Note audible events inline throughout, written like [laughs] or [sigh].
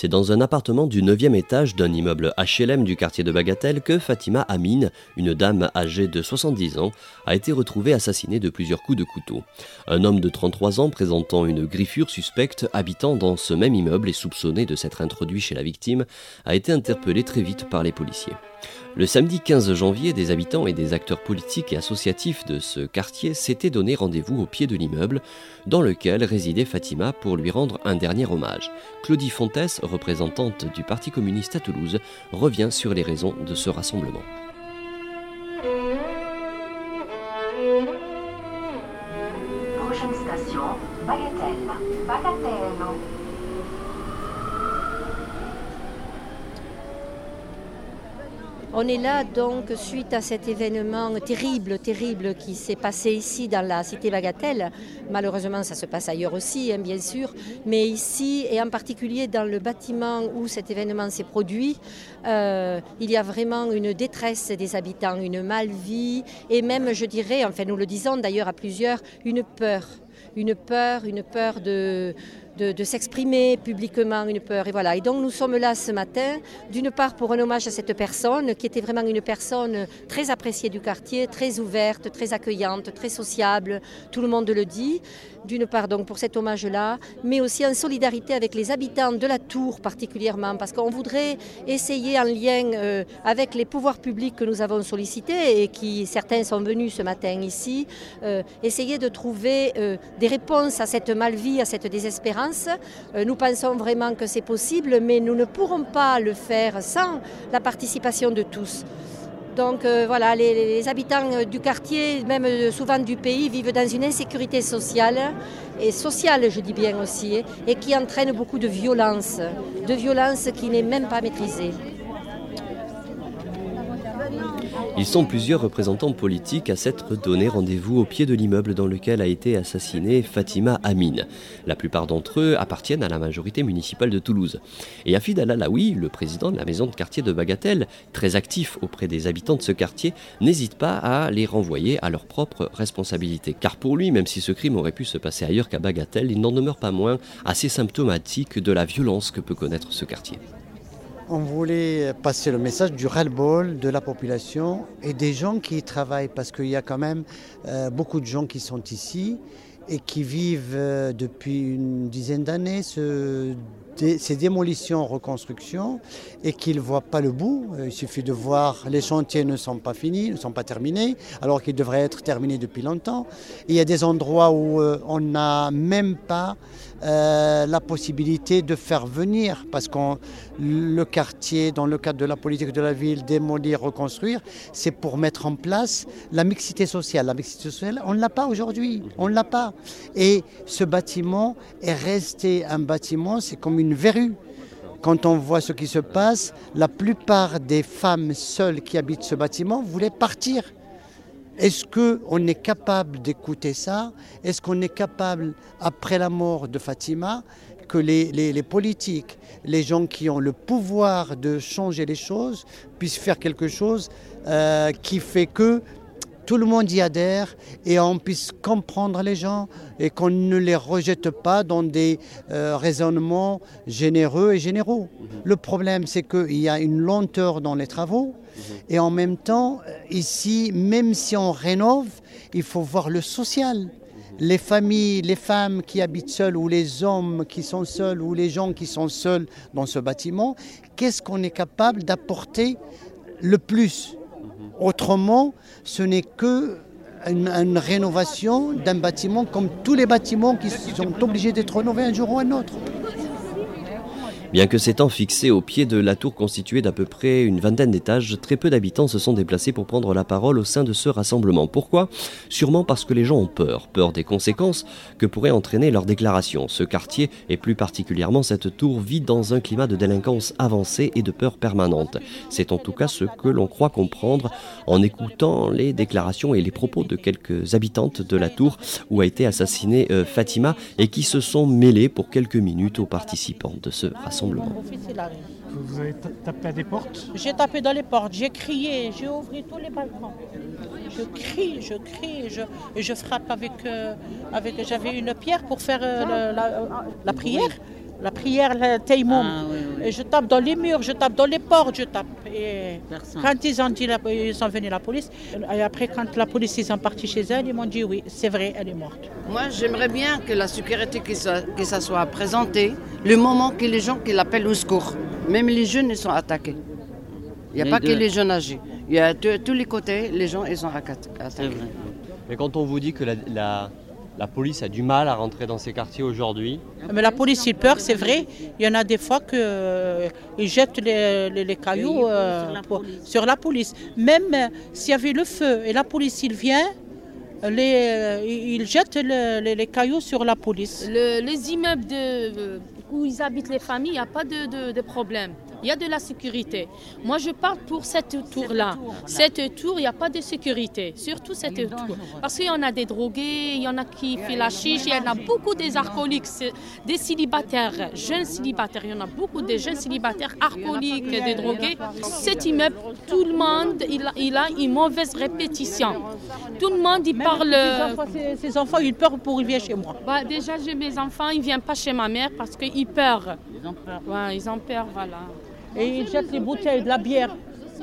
C'est dans un appartement du 9e étage d'un immeuble HLM du quartier de Bagatelle que Fatima Amine, une dame âgée de 70 ans, a été retrouvée assassinée de plusieurs coups de couteau. Un homme de 33 ans présentant une griffure suspecte habitant dans ce même immeuble et soupçonné de s'être introduit chez la victime a été interpellé très vite par les policiers. Le samedi 15 janvier, des habitants et des acteurs politiques et associatifs de ce quartier s'étaient donné rendez-vous au pied de l'immeuble dans lequel résidait Fatima pour lui rendre un dernier hommage. Claudie Fontes, représentante du Parti communiste à Toulouse, revient sur les raisons de ce rassemblement. On est là donc suite à cet événement terrible, terrible qui s'est passé ici dans la cité Bagatelle. Malheureusement, ça se passe ailleurs aussi, hein, bien sûr, mais ici et en particulier dans le bâtiment où cet événement s'est produit, euh, il y a vraiment une détresse des habitants, une malvie et même, je dirais, enfin nous le disons d'ailleurs à plusieurs, une peur, une peur, une peur de de, s'exprimer publiquement, une peur. Et voilà. Et donc nous sommes là ce matin, d'une part pour un hommage à cette personne qui était vraiment une personne très appréciée du quartier, très ouverte, très accueillante, très sociable. Tout le monde le dit. D'une part donc pour cet hommage-là, mais aussi en solidarité avec les habitants de la tour particulièrement, parce qu'on voudrait essayer en lien euh, avec les pouvoirs publics que nous avons sollicités et qui certains sont venus ce matin ici, euh, essayer de trouver euh, des réponses à cette malvie, à cette désespérance. Euh, Nous pensons vraiment que c'est possible, mais nous ne pourrons pas le faire sans la participation de tous. Donc euh, voilà, les, les habitants du quartier, même souvent du pays, vivent dans une insécurité sociale, et sociale je dis bien aussi, et qui entraîne beaucoup de violence, de violence qui n'est même pas maîtrisée. Ils sont plusieurs représentants politiques à s'être donné rendez-vous au pied de l'immeuble dans lequel a été assassinée Fatima Amine. La plupart d'entre eux appartiennent à la majorité municipale de Toulouse. Et Afid Al-Alaoui, le président de la maison de quartier de Bagatelle, très actif auprès des habitants de ce quartier, n'hésite pas à les renvoyer à leur propre responsabilité. Car pour lui, même si ce crime aurait pu se passer ailleurs qu'à Bagatelle, il n'en demeure pas moins assez symptomatique de la violence que peut connaître ce quartier. On voulait passer le message du ras-le-bol de la population et des gens qui y travaillent, parce qu'il y a quand même euh, beaucoup de gens qui sont ici et qui vivent euh, depuis une dizaine d'années ce- dé- ces démolitions, reconstructions, et qu'ils ne voient pas le bout. Euh, Il suffit de voir, les chantiers ne sont pas finis, ne sont pas terminés, alors qu'ils devraient être terminés depuis longtemps. Il y a des endroits où euh, on n'a même pas euh, la possibilité de faire venir, parce que le quartier, dans le cadre de la politique de la ville, démolir, reconstruire, c'est pour mettre en place la mixité sociale. La mixité sociale, on ne l'a pas aujourd'hui, on ne l'a pas. Et ce bâtiment est resté un bâtiment, c'est comme une verrue. Quand on voit ce qui se passe, la plupart des femmes seules qui habitent ce bâtiment voulaient partir. Est-ce qu'on est capable d'écouter ça? Est-ce qu'on est capable, après la mort de Fatima, que les, les- les politiques, les gens qui ont le pouvoir de changer les choses, puissent faire quelque chose euh, qui fait que tout le monde y adhère et on puisse comprendre les gens et qu'on ne les rejette pas dans des euh, raisonnements généreux et généraux. Le problème, c'est qu'il y a une lenteur dans les travaux et en même temps, ici, même si on rénove, il faut voir le social. Les familles, les femmes qui habitent seules ou les hommes qui sont seuls ou les gens qui sont seuls dans ce bâtiment, qu'est-ce qu'on est capable d'apporter le plus? Autrement, ce n'est que une, une rénovation d'un bâtiment comme tous les bâtiments qui sont obligés d'être rénovés un jour ou un autre. Bien que s'étant fixé au pied de la tour constituée d'à peu près une vingtaine d'étages, très peu d'habitants se sont déplacés pour prendre la parole au sein de ce rassemblement. Pourquoi? Sûrement parce que les gens ont peur, peur des conséquences que pourrait entraîner leur déclaration. Ce quartier, et plus particulièrement cette tour, vit dans un climat de délinquance avancée et de peur permanente. C'est en tout cas ce que l'on croit comprendre en écoutant les déclarations et les propos de quelques habitantes de la tour où a été assassinée euh, Fatima et qui se sont mêlées pour quelques minutes aux participants de ce rassemblement. Vous avez tapé à des portes? J'ai tapé dans les portes, j'ai crié, j'ai ouvert tous les balcons. Je crie, je crie, je, et je frappe avec, euh, avec j'avais une pierre pour faire euh, la, prière la prière, le taïmoum. Ah, et je tape dans les murs, je tape dans les portes, je tape. Et quand ils ont dit, la, ils sont venus la police, et après quand la police ils sont partis chez elle, ils m'ont dit oui, c'est vrai, elle est morte. Moi, j'aimerais bien que la sécurité que ça, que ça soit présenté le moment que les gens qui l'appellent au secours. Même les jeunes ils sont attaqués. Il n'y a pas que les jeunes âgés. Il y a tous les côtés, les gens ils sont attaqués. Mais quand on vous dit que la la police a du mal à rentrer dans ces quartiers aujourd'hui. Mais la police, il peur, c'est vrai. Il y en a des fois qu'ils euh, jettent les, cailloux euh, sur, la police. Même euh, s'il y avait le feu et la police, il vient, les, ils jettent les, cailloux sur la police. les immeubles où ils habitent les familles, il n'y a pas de problème il y a de la sécurité. Moi, je parle pour cette tour-là. Cette tour, il n'y a pas de sécurité, surtout cette tour. Parce qu'il y en a des drogués, il y en a qui font la chiche, il y en a beaucoup des alcooliques, des célibataires, jeunes célibataires. Il y en a beaucoup de jeunes célibataires alcooliques, des drogués. Cet immeuble, tout le monde, il a, une mauvaise répétition. Tout le monde, il parle. Ces enfants, ils peur pour viennent chez moi. Bah, déjà, j'ai mes enfants, ils ne viennent pas chez ma mère parce qu'ils peur. Ils ont peur. Ouais, ils ont peur, voilà. Et ils jettent les bouteilles de la bière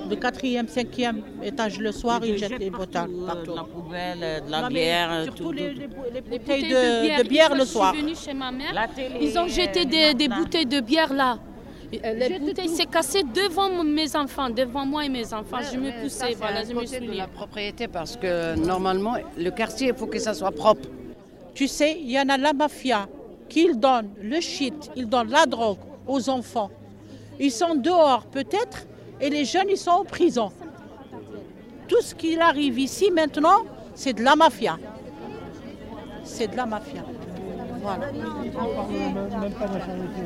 du quatrième, cinquième étage le soir, ils, jettent les bouteilles partout. De la poubelle, de la bière, surtout les, bouteilles de, bière, le soir. Je suis venue chez ma mère, ils ont jeté des, bouteilles de bière là. Euh, les bouteilles s'est cassées devant mes enfants, devant moi et mes enfants. Je me poussais, voilà, je me suis la propriété parce que normalement, le quartier, il faut que ça soit propre. Tu sais, il y en a la mafia qui donne le shit, ils donnent la drogue aux enfants. Ils sont dehors peut-être et les jeunes, ils sont en prison. Tout ce qui arrive ici maintenant, c'est de la mafia. C'est de la mafia.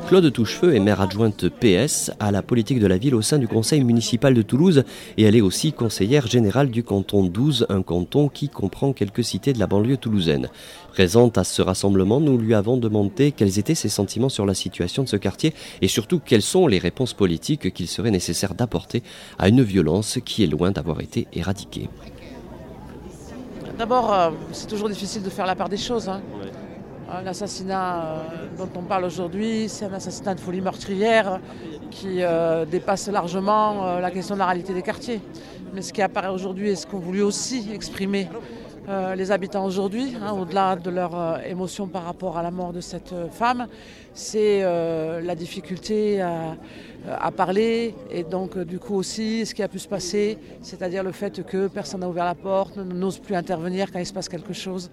Claude Touchefeu est maire adjointe PS à la politique de la ville au sein du conseil municipal de Toulouse et elle est aussi conseillère générale du canton 12, un canton qui comprend quelques cités de la banlieue toulousaine. Présente à ce rassemblement, nous lui avons demandé quels étaient ses sentiments sur la situation de ce quartier et surtout quelles sont les réponses politiques qu'il serait nécessaire d'apporter à une violence qui est loin d'avoir été éradiquée. D'abord, euh, c'est toujours difficile de faire la part des choses. Hein. L'assassinat euh, dont on parle aujourd'hui, c'est un assassinat de folie meurtrière qui euh, dépasse largement euh, la question de la réalité des quartiers. Mais ce qui apparaît aujourd'hui et ce qu'ont voulu aussi exprimer les habitants aujourd'hui, hein, au-delà de leur émotion par rapport à la mort de cette femme, c'est la difficulté à à parler et donc euh, du coup aussi ce qui a pu se passer, c'est-à-dire le fait que personne n'a ouvert la porte, n'ose plus intervenir quand il se passe quelque chose.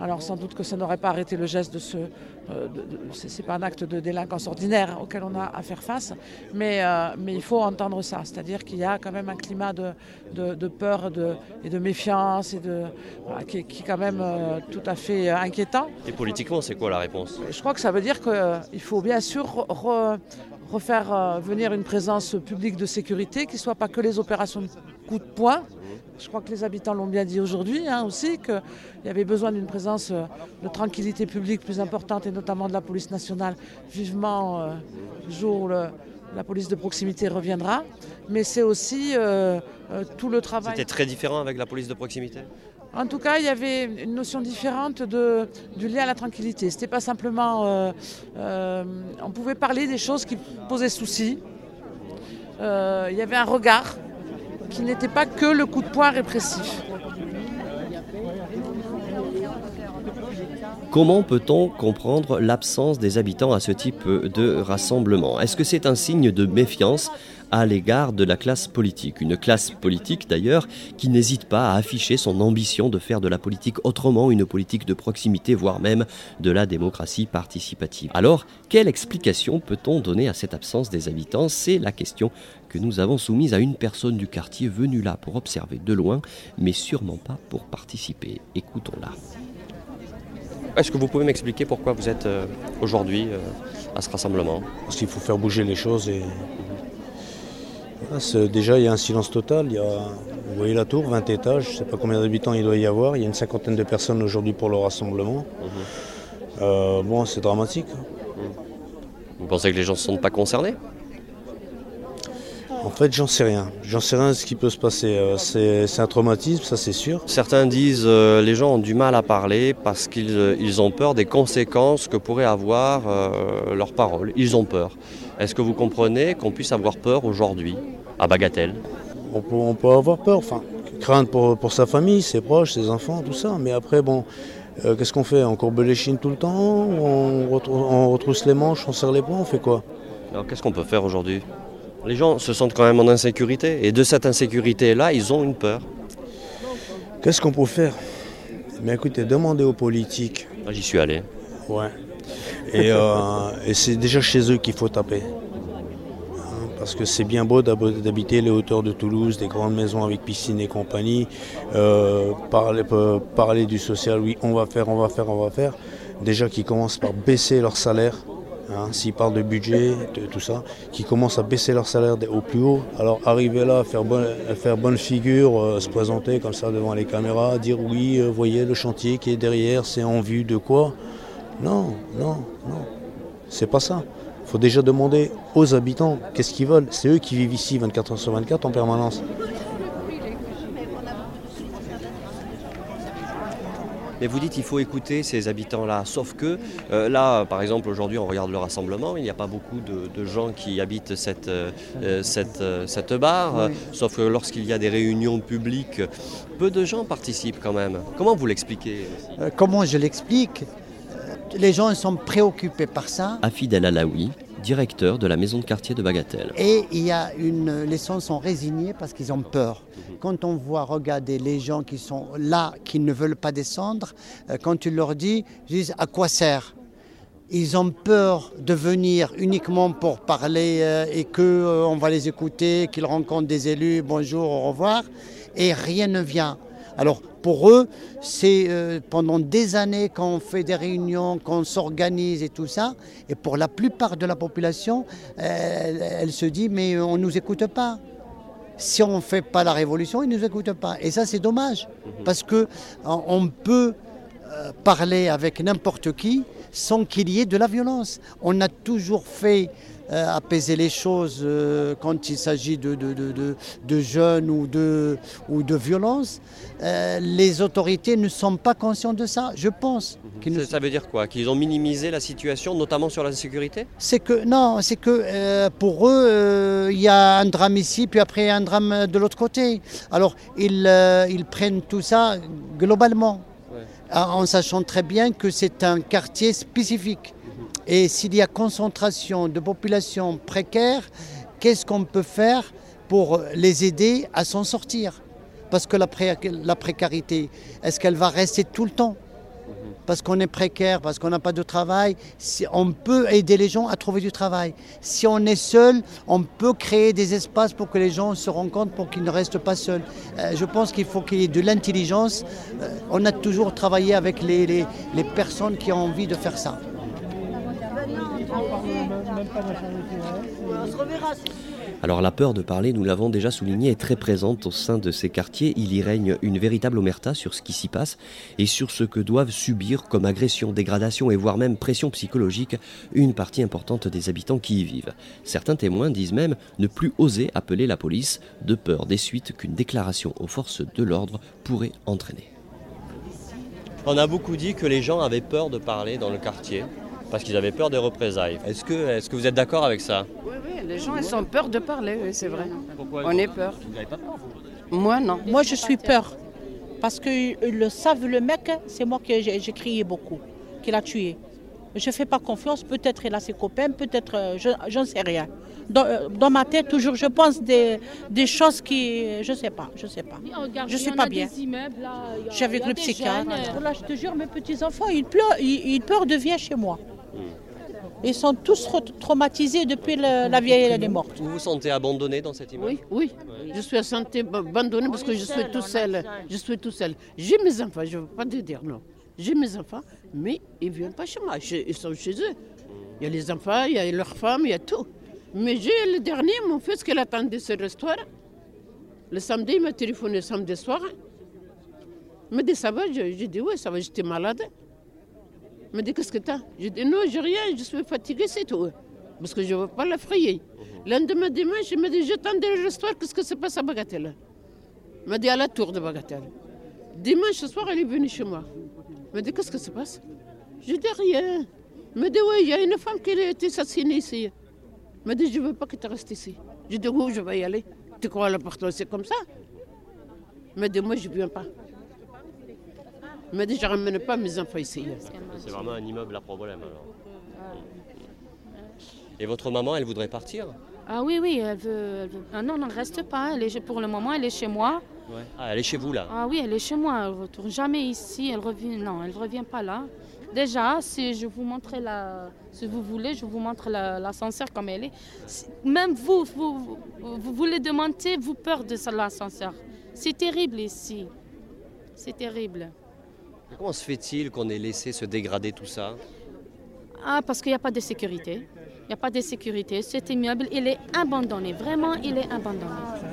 Alors sans doute que ça n'aurait pas arrêté le geste de ce... Euh, c'est pas un acte de délinquance ordinaire auquel on a à faire face, mais, mais il faut entendre ça, c'est-à-dire qu'il y a quand même un climat de, de, peur de, et de méfiance et de, qui, est quand même tout à fait inquiétant. Et politiquement, c'est quoi la réponse? Je crois que ça veut dire qu'il faut bien sûr refaire euh, venir une présence publique de sécurité qui ne soit pas que les opérations de coup de poing. Je crois que les habitants l'ont bien dit aujourd'hui hein, aussi, qu'il y avait besoin d'une présence euh, de tranquillité publique plus importante et notamment de la police nationale vivement euh, le jour où la police de proximité reviendra. Mais c'est aussi tout le travail. C'était très différent avec la police de proximité? En tout cas, il y avait une notion différente du lien à la tranquillité. C'était pas simplement. Euh, euh, on pouvait parler des choses qui posaient souci. Euh, il y avait un regard qui n'était pas que le coup de poing répressif. Comment peut-on comprendre l'absence des habitants à ce type de rassemblement? Est-ce que c'est un signe de méfiance à l'égard de la classe politique? Une classe politique d'ailleurs qui n'hésite pas à afficher son ambition de faire de la politique autrement, une politique de proximité, voire même de la démocratie participative. Alors, quelle explication peut-on donner à cette absence des habitants? C'est la question que nous avons soumise à une personne du quartier venue là pour observer de loin, mais sûrement pas pour participer. Écoutons-la. Est-ce que vous pouvez m'expliquer pourquoi vous êtes euh, aujourd'hui euh, à ce rassemblement? Parce qu'il faut faire bouger les choses et déjà il y a un silence total. Il y a, vous voyez la tour, 20 étages, je ne sais pas combien d'habitants il doit y avoir. Il y a une cinquantaine de personnes aujourd'hui pour le rassemblement. Mhm. Euh, bon, c'est dramatique. Vous pensez que les gens ne sont pas concernés? En fait, j'en sais rien. J'en sais rien de ce qui peut se passer. Euh, c'est un traumatisme, ça c'est sûr. Certains disent que euh, les gens ont du mal à parler parce qu'ils euh, ont peur des conséquences que pourraient avoir leurs paroles. Ils ont peur. Est-ce que vous comprenez qu'on puisse avoir peur aujourd'hui à Bagatelle? On peut, avoir peur, enfin, crainte pour, sa famille, ses proches, ses enfants, tout ça. Mais après, bon, qu'est-ce qu'on fait? On courbe les chines tout le temps? On, on retrousse les manches, on serre les poings, on fait quoi? Alors qu'est-ce qu'on peut faire aujourd'hui? Les gens se sentent quand même en insécurité et de cette insécurité-là, ils ont une peur. Qu'est-ce qu'on peut faire? Mais écoutez, demandez aux politiques. Ah, j'y suis allé. Ouais. Euh, [laughs] et, c'est déjà chez eux qu'il faut taper. Hein, parce que c'est bien beau d'habiter les hauteurs de Toulouse, des grandes maisons avec piscine et compagnie. Euh, parler, euh, parler du social, oui, on va faire, on va faire, on va faire. Déjà qu'ils commencent par baisser leur salaire Hein, s'ils parlent de budget, de tout ça, qui commencent à baisser leur salaire au plus haut, alors arriver là, faire bonne, faire bonne figure, euh, se présenter comme ça devant les caméras, dire oui, euh, voyez le chantier qui est derrière, c'est en vue de quoi? Non, non, non, c'est pas ça. Il faut déjà demander aux habitants qu'est-ce qu'ils veulent. C'est eux qui vivent ici 24 heures sur 24 en permanence. Mais vous dites qu'il faut écouter ces habitants-là. Sauf que euh, là, par exemple, aujourd'hui, on regarde le rassemblement. Il n'y a pas beaucoup de, gens qui habitent cette, euh, euh, cette, cette barre. Sauf que lorsqu'il y a des réunions publiques, peu de gens participent quand même. Comment vous l'expliquez? Comment je l'explique? Les gens sont préoccupés par ça. Afidel Alaoui, directeur de la maison de quartier de Bagatelle. Et il y a une, les gens sont résignés parce qu'ils ont peur. Quand on voit regarder les gens qui sont là, qui ne veulent pas descendre, euh, quand tu leur dis, ils disent à quoi sert? Ils ont peur de venir uniquement pour parler euh, et qu'on euh, va les écouter, qu'ils rencontrent des élus, bonjour, au revoir, et rien ne vient. Alors pour eux, c'est euh, pendant des années qu'on fait des réunions, qu'on s'organise et tout ça. Et pour la plupart de la population, elle, se dit mais on ne nous écoute pas. Si on ne fait pas la révolution, ils ne nous écoutent pas. Et ça, c'est dommage. Mhm. Parce qu'on peut euh, parler avec n'importe qui sans qu'il y ait de la violence. On a toujours fait euh, apaiser les choses euh, quand il s'agit de, de, jeunes ou de, ou de violence. Euh, les autorités ne sont pas conscientes de ça, je pense. Ça, ça veut dire quoi? Qu'ils ont minimisé la situation, notamment sur la sécurité? C'est que non, c'est que pour eux, il y a un drame ici, puis après un drame de l'autre côté. Alors ils, ils prennent tout ça globalement, en sachant très bien que c'est un quartier spécifique. Et s'il y a concentration de populations précaires, qu'est-ce qu'on peut faire pour les aider à s'en sortir? Parce que la, précarité, est-ce qu'elle va rester tout le temps? Parce qu'on est précaire, parce qu'on n'a pas de travail, on peut aider les gens à trouver du travail. Si on est seul, on peut créer des espaces pour que les gens se rencontrent, pour qu'ils ne restent pas seuls. Euh, je pense qu'il faut qu'il y ait de l'intelligence. Euh, on a toujours travaillé avec les personnes qui ont envie de faire ça. Alors la peur de parler, nous l'avons déjà souligné, est très présente au sein de ces quartiers. Il y règne une véritable omerta sur ce qui s'y passe et sur ce que doivent subir comme agression, dégradation et voire même pression psychologique une partie importante des habitants qui y vivent. Certains témoins disent même ne plus oser appeler la police de peur des suites qu'une déclaration aux forces de l'ordre pourrait entraîner. On a beaucoup dit que les gens avaient peur de parler dans le quartier parce qu'ils avaient peur des représailles. Est-ce que, est que vous êtes d'accord avec ça? Oui, oui, les gens ils ont peur de parler, oui, c'est vrai. Pourquoi On est peur. Vous n'avez pas peur Moi, non. Moi, je suis peur. Parce que le savent, le mec, c'est moi que j'ai crié beaucoup, qu'il a tué. Je ne fais pas confiance, peut-être il a ses copains, peut-être, euh, je j'en sais rien. Dans, euh, dans ma tête, toujours, je pense des, des choses qui, je ne sais pas, je sais pas. Je suis pas bien. Je suis avec le psychiatre. Là, je te jure, mes petits-enfants, ils pleurent, ils, ils pleurent de venir chez moi. Ils sont tous tra- traumatisés depuis le- la vieille, elle est morte. Vous vous sentez abandonné dans cette immeuble Oui, oui. Je suis santé abandonnée parce que je suis tout seul. Je suis tout seul. J'ai mes enfants, je ne veux pas te dire non. J'ai mes enfants, mais ils ne viennent pas chez moi. Ils sont chez eux. Il y a les enfants, il y a leurs femmes, il y a tout. Mais j'ai le dernier, mon fils, qui attendait ce restaurant. Le samedi, il m'a téléphoné le samedi soir. Il m'a dit ça va, Je- j'ai dit oui, ça va, j'étais malade. Il m'a dit qu'est-ce que t'as? J'ai dit non, j'ai rien, je suis fatiguée, c'est tout. Parce que je ne veux pas l'effrayer. Lendemain dimanche, il m'a dit j'attendais le restaurant, qu'est-ce que se passe à Bagatelle? Il m'a dit à la tour de Bagatelle. Dimanche soir, elle est venue chez moi. Il m'a dit qu'est-ce que se passe? J'ai dit rien. Il m'a dit oui, il y a une femme qui a été assassinée ici. Il m'a dit je ne veux pas que tu restes ici. J'ai dit où je vais y aller? Tu crois à l'appartement, c'est comme ça? Il m'a dit moi je ne viens pas. Il m'a dit je ne ramène pas mes enfants ici. C'est vraiment un immeuble à problème alors. Et votre maman, elle voudrait partir Ah oui, oui, elle veut. elle veut- Ah non, non, reste pas. Elle est, pour le moment, elle est chez moi. Ah, elle est chez vous là Ah oui, elle est chez moi. Elle retourne jamais ici. Elle revient. Non, elle revient pas là. Déjà, si je vous montre la, si vous voulez, je vous montre la- l'ascenseur comme elle est. Si- Même vous, vous, vous, vous voulez demander, vous peur de l'ascenseur. C'est terrible ici. C'est terrible. Comment se fait-il qu'on ait laissé se dégrader tout ça? Ah, parce qu'il n'y a pas de sécurité. Il n'y a pas de sécurité. Cet immeuble, il est abandonné. Vraiment, il est abandonné.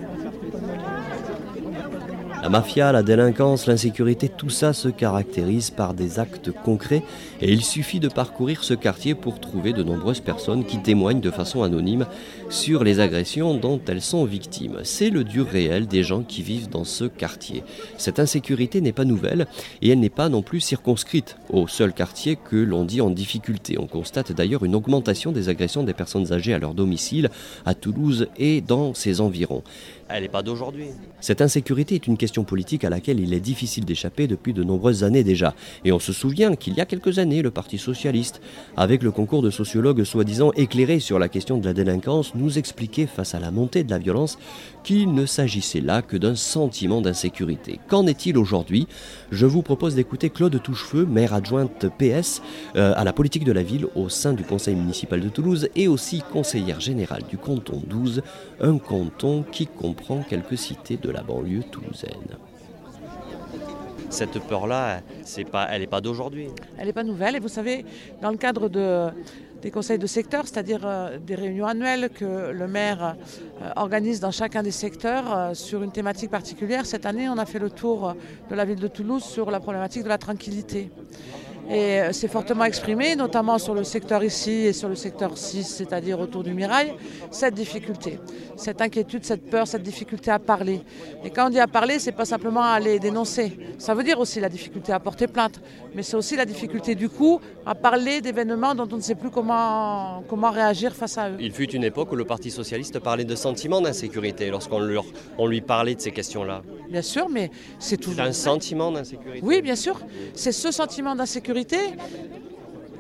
La mafia, la délinquance, l'insécurité, tout ça se caractérise par des actes concrets et il suffit de parcourir ce quartier pour trouver de nombreuses personnes qui témoignent de façon anonyme sur les agressions dont elles sont victimes. C'est le dur réel des gens qui vivent dans ce quartier. Cette insécurité n'est pas nouvelle et elle n'est pas non plus circonscrite au seul quartier que l'on dit en difficulté. On constate d'ailleurs une augmentation des agressions des personnes âgées à leur domicile à Toulouse et dans ses environs. Elle n'est pas d'aujourd'hui. Cette insécurité est une question politique à laquelle il est difficile d'échapper depuis de nombreuses années déjà. Et on se souvient qu'il y a quelques années, le Parti socialiste, avec le concours de sociologues soi-disant éclairés sur la question de la délinquance, nous expliquait face à la montée de la violence qu'il ne s'agissait là que d'un sentiment d'insécurité. Qu'en est-il aujourd'hui? Je vous propose d'écouter Claude Touchefeu, maire adjointe PS euh, à la politique de la ville au sein du conseil municipal de Toulouse et aussi conseillère générale du canton 12, un canton qui comprend quelques cités de la banlieue toulousaine. Cette peur-là, c'est pas, elle n'est pas d'aujourd'hui. Elle n'est pas nouvelle. Et vous savez, dans le cadre de, des conseils de secteur, c'est-à-dire euh, des réunions annuelles que le maire euh, organise dans chacun des secteurs euh, sur une thématique particulière, cette année, on a fait le tour de la ville de Toulouse sur la problématique de la tranquillité. Et euh, c'est fortement exprimé, notamment sur le secteur ici et sur le secteur 6, c'est-à-dire autour du Mirail, cette difficulté, cette inquiétude, cette peur, cette difficulté à parler. Et quand on dit à parler, c'est pas simplement à aller dénoncer. Ça veut dire aussi la difficulté à porter plainte, mais c'est aussi la difficulté du coup à parler d'événements dont on ne sait plus comment, comment réagir face à eux. Il fut une époque où le Parti socialiste parlait de sentiment d'insécurité lorsqu'on leur- on lui parlait de ces questions-là. Bien sûr, mais c'est C'est toujours... un sentiment d'insécurité. Oui, bien sûr. C'est ce sentiment d'insécurité.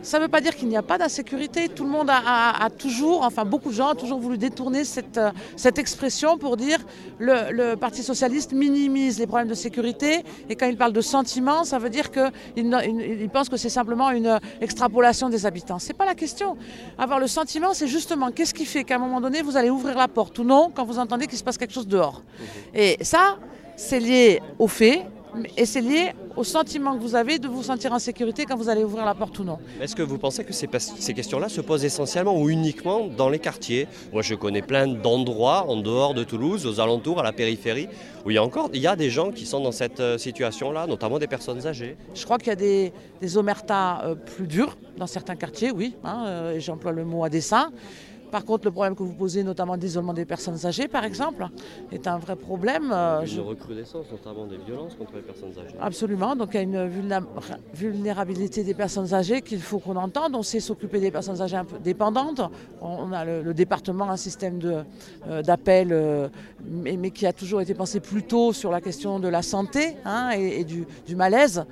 Ça ne veut pas dire qu'il n'y a pas d'insécurité. Tout le monde a, a- a toujours, enfin beaucoup de gens ont toujours voulu détourner cette, euh, cette expression pour dire le, le Parti socialiste minimise les problèmes de sécurité. Et quand il parle de sentiment, ça veut dire qu'il il, il pense que c'est simplement une extrapolation des habitants. Ce n'est pas la question. Avoir le sentiment, c'est justement qu'est-ce qui fait qu'à un moment donné, vous allez ouvrir la porte ou non quand vous entendez qu'il se passe quelque chose dehors. Et ça, c'est lié aux faits. Et c'est lié au sentiment que vous avez de vous sentir en sécurité quand vous allez ouvrir la porte ou non. Est-ce que vous pensez que ces, questions-là se posent essentiellement ou uniquement dans les quartiers? Moi, je connais plein d'endroits en dehors de Toulouse, aux alentours, à la périphérie, où il y a encore il y a des gens qui sont dans cette euh, situation-là, notamment des personnes âgées. Je crois qu'il y a des, des omertas euh, plus durs dans certains quartiers, oui, hein, euh, j'emploie le mot à dessein. Par contre, le problème que vous posez, notamment d'isolement des personnes âgées, par exemple, est un vrai problème. euh, je- recrudescence, notamment des violences contre les personnes âgées. Absolument, donc il y a une vulna- vulnérabilité des personnes âgées qu'il faut qu'on entende. On sait s'occuper des personnes âgées un peu dépendantes. On a le, le département, un système euh, d'appel, euh, mais, mais qui a toujours été pensé plus tôt sur la question de la santé hein, et, et du, du malaise.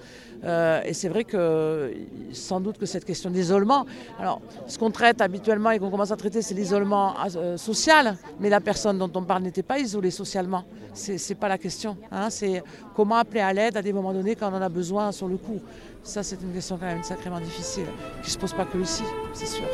Euh, et c'est vrai que sans doute que cette question d'isolement, alors ce qu'on traite habituellement et qu'on commence à traiter, c'est l'isolement euh, social, mais la personne dont on parle n'était pas isolée socialement. C'est, n'est pas la question. Hein. c'est comment appeler à l'aide à des moments donnés quand on en a besoin sur le coup. Ça, c'est une question quand même sacrément difficile, qui ne se pose pas que ici, c'est sûr.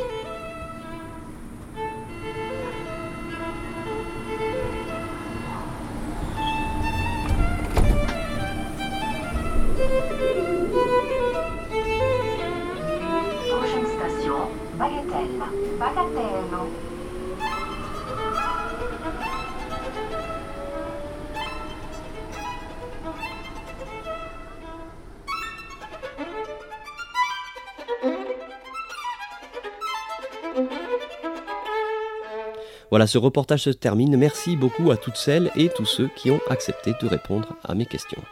Voilà, ce reportage se termine. Merci beaucoup à toutes celles et tous ceux qui ont accepté de répondre à mes questions.